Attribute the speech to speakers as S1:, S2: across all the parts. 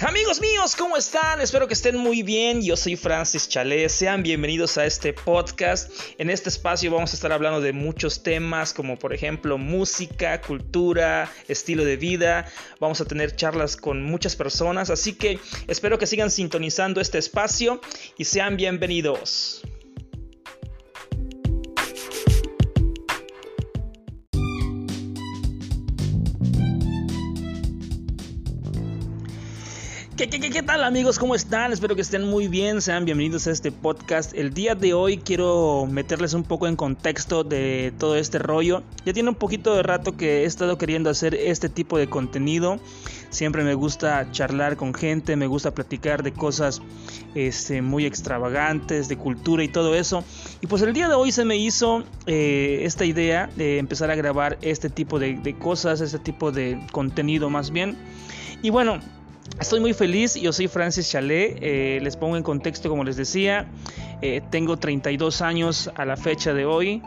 S1: Amigos míos, ¿cómo están? Espero que estén muy bien. Yo soy Francis Chalet. Sean bienvenidos a este podcast. En este espacio vamos a estar hablando de muchos temas como por ejemplo música, cultura, estilo de vida. Vamos a tener charlas con muchas personas, así que espero que sigan sintonizando este espacio y sean bienvenidos. ¿Qué, qué, tal amigos? ¿Cómo están? Espero que estén muy bien. Sean bienvenidos a este podcast. El día de hoy quiero meterles un poco en contexto de todo este rollo. Ya tiene un poquito de rato que he estado queriendo hacer este tipo de contenido. Siempre me gusta charlar con gente, me gusta platicar de cosas este, muy extravagantes, de cultura y todo eso. Y pues el día de hoy se me hizo eh, esta idea de empezar a grabar este tipo de, de cosas, este tipo de contenido más bien. Y bueno, Estoy muy feliz, yo soy Francis Chalet, eh, les pongo en contexto como les decía, eh, tengo 32 años a la fecha de hoy,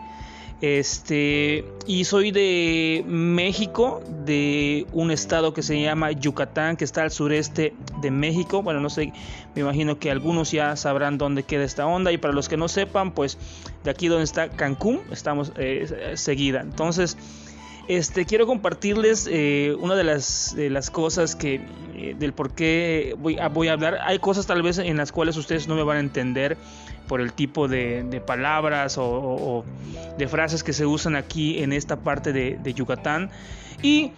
S1: este, y soy de México, de un estado que se llama Yucatán, que está al sureste de México, bueno, no sé, me imagino que algunos ya sabrán dónde queda esta onda, y para los que no sepan, pues de aquí donde está Cancún, estamos eh, seguida, entonces... Este, quiero compartirles eh, una de las, de las cosas que, eh, del por qué voy a, voy a hablar. Hay cosas tal vez en las cuales ustedes no me van a entender por el tipo de, palabras o, de frases que se usan aquí en esta parte de, Yucatán. Y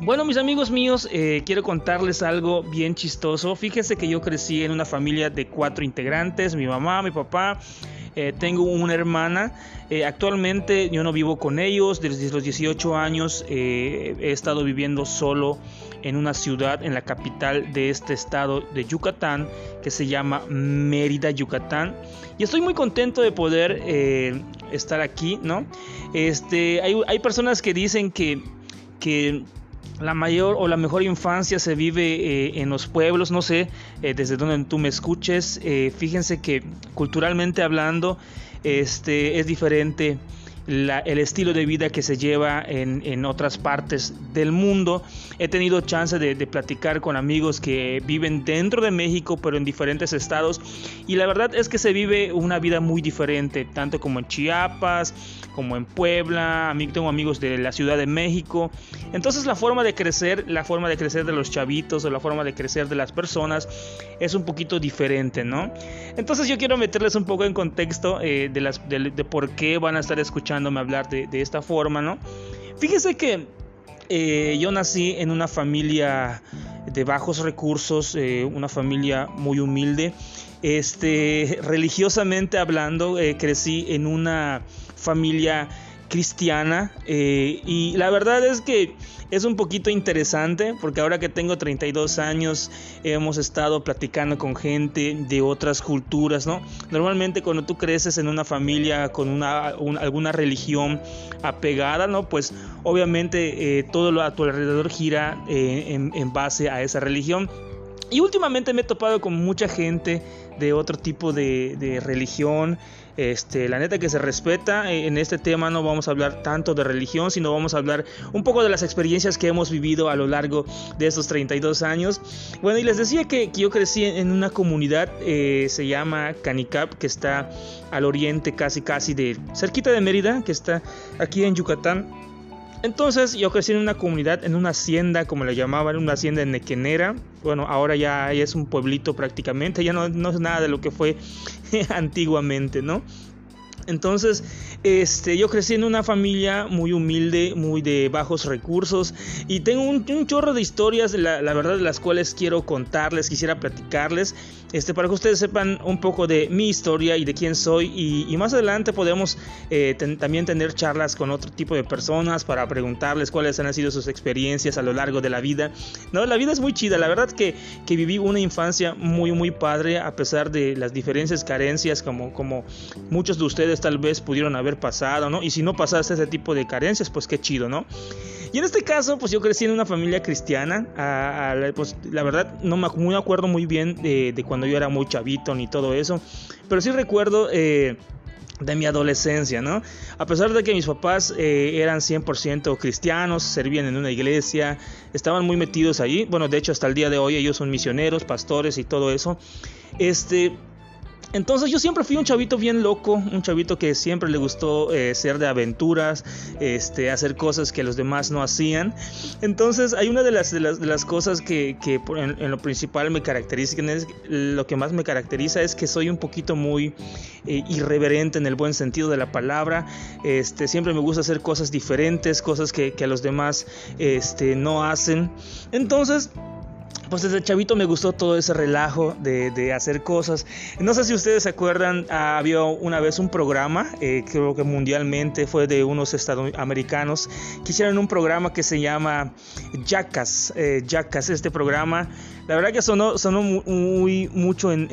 S1: bueno, mis amigos míos, eh, quiero contarles algo bien chistoso. Fíjense que yo crecí en una familia de cuatro integrantes, mi mamá, mi papá eh, tengo una hermana. Eh, actualmente yo no vivo con ellos. Desde los 18 años eh, he estado viviendo solo en una ciudad, en la capital de este estado de Yucatán, que se llama Mérida, Yucatán. Y estoy muy contento de poder estar aquí, ¿no? Este, hay, hay personas que dicen que, que la mayor o la mejor infancia se vive eh, en los pueblos, no sé, eh, desde donde tú me escuches. Eh, fíjense que culturalmente hablando, este es diferente el estilo de vida que se lleva en, otras partes del mundo. He tenido chance de, platicar con amigos que viven dentro de México, pero en diferentes estados. Y la verdad es que se vive una vida muy diferente, tanto como en Chiapas, como en Puebla, tengo amigos de la Ciudad de México. Entonces la forma de crecer, la forma de crecer de los chavitos o la forma de crecer de las personas es un poquito diferente, ¿no? Entonces yo quiero meterles un poco en contexto eh, de, las, de, por qué van a estar escuchándome hablar de, esta forma, ¿no? Fíjense que eh, yo nací en una familia de bajos recursos, eh, una familia muy humilde. Este, religiosamente hablando, crecí en una familia cristiana eh, y la verdad es que es un poquito interesante porque ahora que tengo 32 años hemos estado platicando con gente de otras culturas, ¿no? Normalmente cuando tú creces en una familia con una, alguna religión apegada, ¿no? Pues obviamente eh, todo lo a tu alrededor gira eh, en, base a esa religión. Y últimamente me he topado con mucha gente de otro tipo de, de religión este, la neta que se respeta. Eh, en este tema no vamos a hablar tanto de religión, sino vamos a hablar un poco de las experiencias que hemos vivido a lo largo de estos 32 años. Bueno, y les decía que, yo crecí en una comunidad, eh, se llama Canicap, que está al oriente casi casi de cerquita de Mérida, que está aquí en Yucatán. Entonces yo crecí en una comunidad, en una hacienda, como le llamaban, una hacienda en Nequenera. Bueno, ahora ya, es un pueblito prácticamente, ya no, no es nada de lo que fue antiguamente, ¿no? Entonces, este, yo crecí en una familia muy humilde, muy de bajos recursos y tengo un, chorro de historias, la, verdad, de las cuales quiero contarles, quisiera platicarles, este, para que ustedes sepan un poco de mi historia y de quién soy y, más adelante podemos eh, también tener charlas con otro tipo de personas para preguntarles cuáles han sido sus experiencias a lo largo de la vida. No, la vida es muy chida, la verdad que, que viví una infancia muy, muy padre a pesar de las diferentes carencias como, como muchos de ustedes tal vez pudieron haber pasado, ¿no? Y si no pasaste ese tipo de carencias, pues qué chido, ¿no? Y en este caso, pues yo crecí en una familia cristiana. pues la verdad, no me, acuerdo muy bien de, cuando yo era muy chavito ni todo eso. Pero sí recuerdo eh, de mi adolescencia, ¿no? A pesar de que mis papás eh, eran 100% cristianos, servían en una iglesia, estaban muy metidos allí, bueno, de hecho hasta el día de hoy ellos son misioneros, pastores y todo eso, este, entonces yo siempre fui un chavito bien loco, un chavito que siempre le gustó eh, ser de aventuras, este, hacer cosas que los demás no hacían. Entonces hay una de las, cosas que, en, lo principal me caracteriza, lo que más me caracteriza es que soy un poquito muy eh, irreverente en el buen sentido de la palabra. Este, siempre me gusta hacer cosas diferentes, cosas que, que a los demás este, no hacen. Entonces pues desde chavito me gustó todo ese relajo de, hacer cosas. No sé si ustedes se acuerdan, ah, había una vez un programa, eh, creo que mundialmente fue de unos estadounidenses, que hicieron un programa que se llama Jackass. Eh, Jackass, este programa la verdad que sonó, sonó muy, mucho en,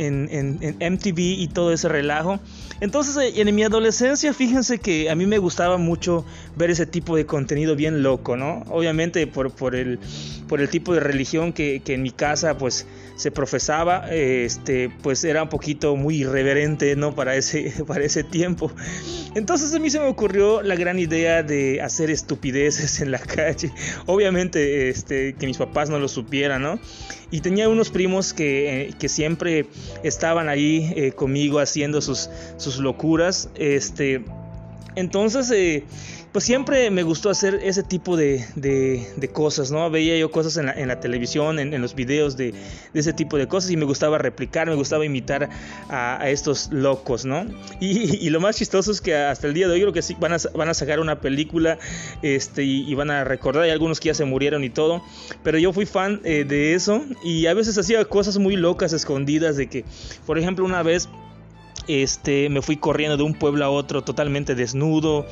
S1: MTV y todo ese relajo. Entonces, eh, en mi adolescencia, fíjense que a mí me gustaba mucho ver ese tipo de contenido bien loco, ¿no? Obviamente por, por, el, por el tipo de religión que, que en mi casa, pues, se profesaba, este, pues era un poquito muy irreverente, ¿no? Para ese, para ese tiempo. Entonces a mí se me ocurrió la gran idea de hacer estupideces en la calle. Obviamente, este, que mis papás no lo supieran, ¿no? Y tenía unos primos que, que siempre estaban ahí eh, conmigo haciendo sus, sus locuras. Este, entonces, eh, pues siempre me gustó hacer ese tipo de, cosas, ¿no? Veía yo cosas en la, en la televisión, en, los videos de, de, ese tipo de cosas y me gustaba replicar, me gustaba imitar a, estos locos, ¿no? Y, y, lo más chistoso es que hasta el día de hoy creo que sí van a, van a sacar una película este, y, van a recordar, hay algunos que ya se murieron y todo, pero yo fui fan eh, de eso y a veces hacía cosas muy locas, escondidas, de que, por ejemplo, una vez este, me fui corriendo de un pueblo a otro totalmente desnudo,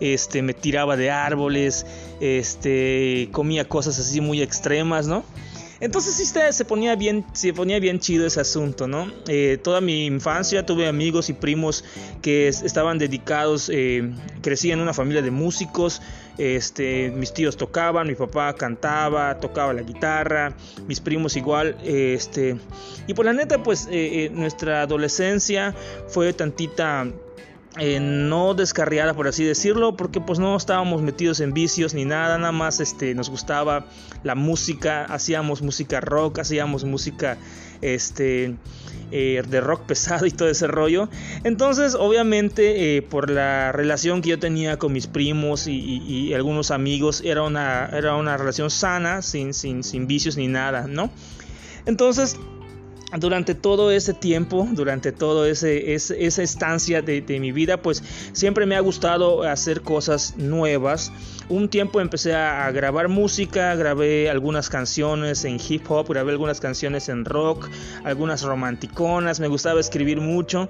S1: este, me tiraba de árboles, este, comía cosas así muy extremas, ¿no? Entonces sí se ponía bien, se ponía bien chido ese asunto, ¿no? Eh, toda mi infancia tuve amigos y primos que estaban dedicados, eh, crecí en una familia de músicos, este, mis tíos tocaban, mi papá cantaba, tocaba la guitarra, mis primos igual, este, y por la neta pues eh, nuestra adolescencia fue tantita eh, no descarriada por así decirlo porque pues no estábamos metidos en vicios ni nada nada más este nos gustaba la música hacíamos música rock hacíamos música este eh, de rock pesado y todo ese rollo. Entonces obviamente eh, por la relación que yo tenía con mis primos y, algunos amigos era una era una relación sana sin, sin, sin vicios ni nada no entonces durante todo ese tiempo, durante toda ese, esa estancia de, mi vida, pues siempre me ha gustado hacer cosas nuevas. Un tiempo empecé a, grabar música, grabé algunas canciones en hip hop, grabé algunas canciones en rock, algunas romanticonas, me gustaba escribir mucho.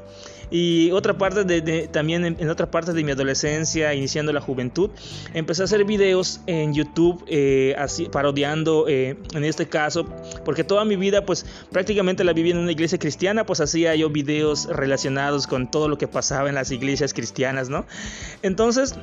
S1: Y otra parte de, también en, otra parte de mi adolescencia, iniciando la juventud, empecé a hacer videos en YouTube, eh, así, parodiando eh, en este caso, porque toda mi vida pues prácticamente la viví en una iglesia cristiana, pues hacía yo videos relacionados con todo lo que pasaba en las iglesias cristianas, ¿no? Entonces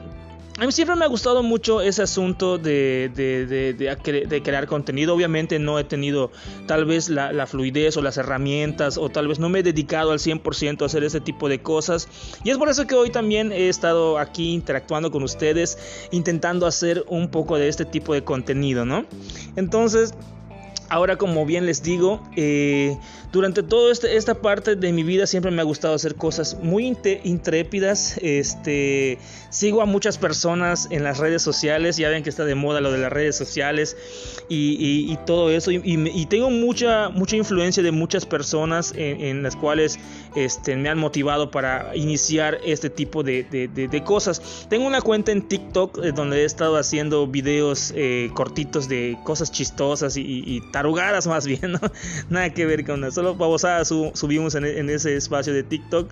S1: a mí siempre me ha gustado mucho ese asunto de, de, crear contenido. Obviamente no he tenido tal vez la, fluidez o las herramientas o tal vez no me he dedicado al 100% a hacer ese tipo de cosas. Y es por eso que hoy también he estado aquí interactuando con ustedes, intentando hacer un poco de este tipo de contenido, ¿no? Entonces... Ahora, como bien les digo, eh, durante toda este, esta parte de mi vida siempre me ha gustado hacer cosas muy intrépidas. Este, sigo a muchas personas en las redes sociales, ya ven que está de moda lo de las redes sociales y, todo eso. Y, tengo mucha, mucha influencia de muchas personas en, las cuales este, me han motivado para iniciar este tipo de, cosas. Tengo una cuenta en TikTok eh, donde he estado haciendo videos eh, cortitos de cosas chistosas y, y tarugadas más bien, ¿no? Nada que ver con eso. Solo babosadas subimos en, en ese espacio de TikTok.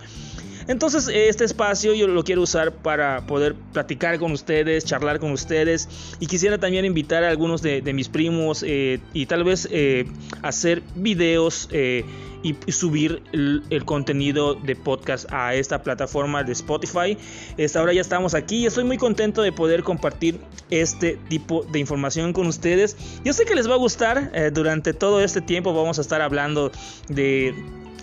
S1: Entonces este espacio yo lo quiero usar para poder platicar con ustedes, charlar con ustedes y quisiera también invitar a algunos de, mis primos eh, y tal vez eh, hacer videos eh, y subir el, contenido de podcast a esta plataforma de Spotify. Esta ahora ya estamos aquí y estoy muy contento de poder compartir este tipo de información con ustedes. Yo sé que les va a gustar. durante todo este tiempo vamos a estar hablando de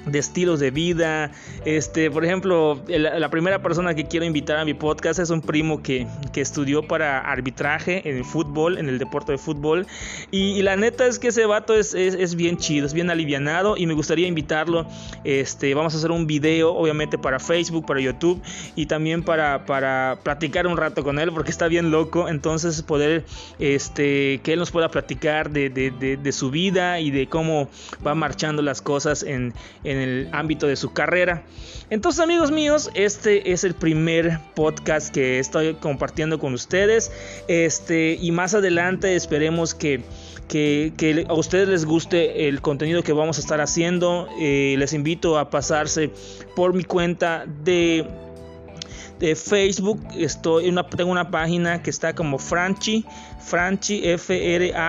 S1: de estilos de vida. Este, por ejemplo, la primera persona que quiero invitar a mi podcast es un primo que, que estudió para arbitraje en el fútbol, en el deporte de fútbol. Y, la neta es que ese vato es, es, bien chido, es bien alivianado y me gustaría invitarlo. Este, vamos a hacer un video, obviamente para Facebook, para YouTube y también para, para platicar un rato con él porque está bien loco. Entonces poder este, que él nos pueda platicar de, de, de, su vida y de cómo va marchando las cosas en en el ámbito de su carrera. Entonces amigos míos, este es el primer podcast que estoy compartiendo con ustedes. Este, y más adelante esperemos que que, a ustedes les guste el contenido que vamos a estar haciendo. Eh, les invito a pasarse por mi cuenta de de Facebook. Estoy una, tengo una página que está como Franchi, Franchi F-R-A-N-C-H-Y.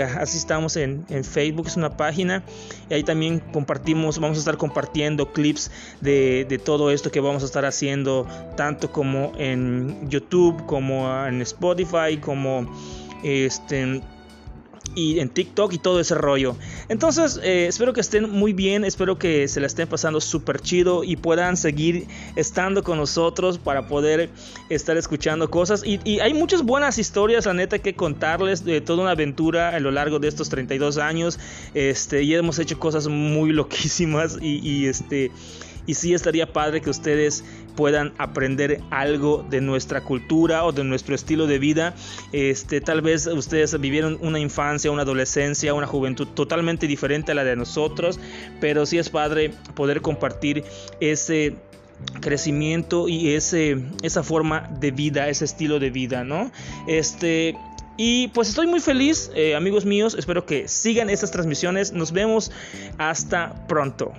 S1: Así estamos en, Facebook, es una página. Y ahí también compartimos, vamos a estar compartiendo clips de, de todo esto que vamos a estar haciendo, tanto como en YouTube, como en Spotify, como este y en TikTok y todo ese rollo. Entonces, eh, espero que estén muy bien, espero que se la estén pasando súper chido y puedan seguir estando con nosotros para poder estar escuchando cosas. Y, hay muchas buenas historias, la neta, que contarles de toda una aventura a lo largo de estos 32 años. Este, y hemos hecho cosas muy loquísimas y, y este y sí estaría padre que ustedes puedan aprender algo de nuestra cultura o de nuestro estilo de vida. Este, tal vez ustedes vivieron una infancia, una adolescencia, una juventud totalmente diferente a la de nosotros, pero sí es padre poder compartir ese crecimiento y ese esa forma de vida, ese estilo de vida, ¿no? Este y pues estoy muy feliz, eh, amigos míos. Espero que sigan estas transmisiones. Nos vemos hasta pronto.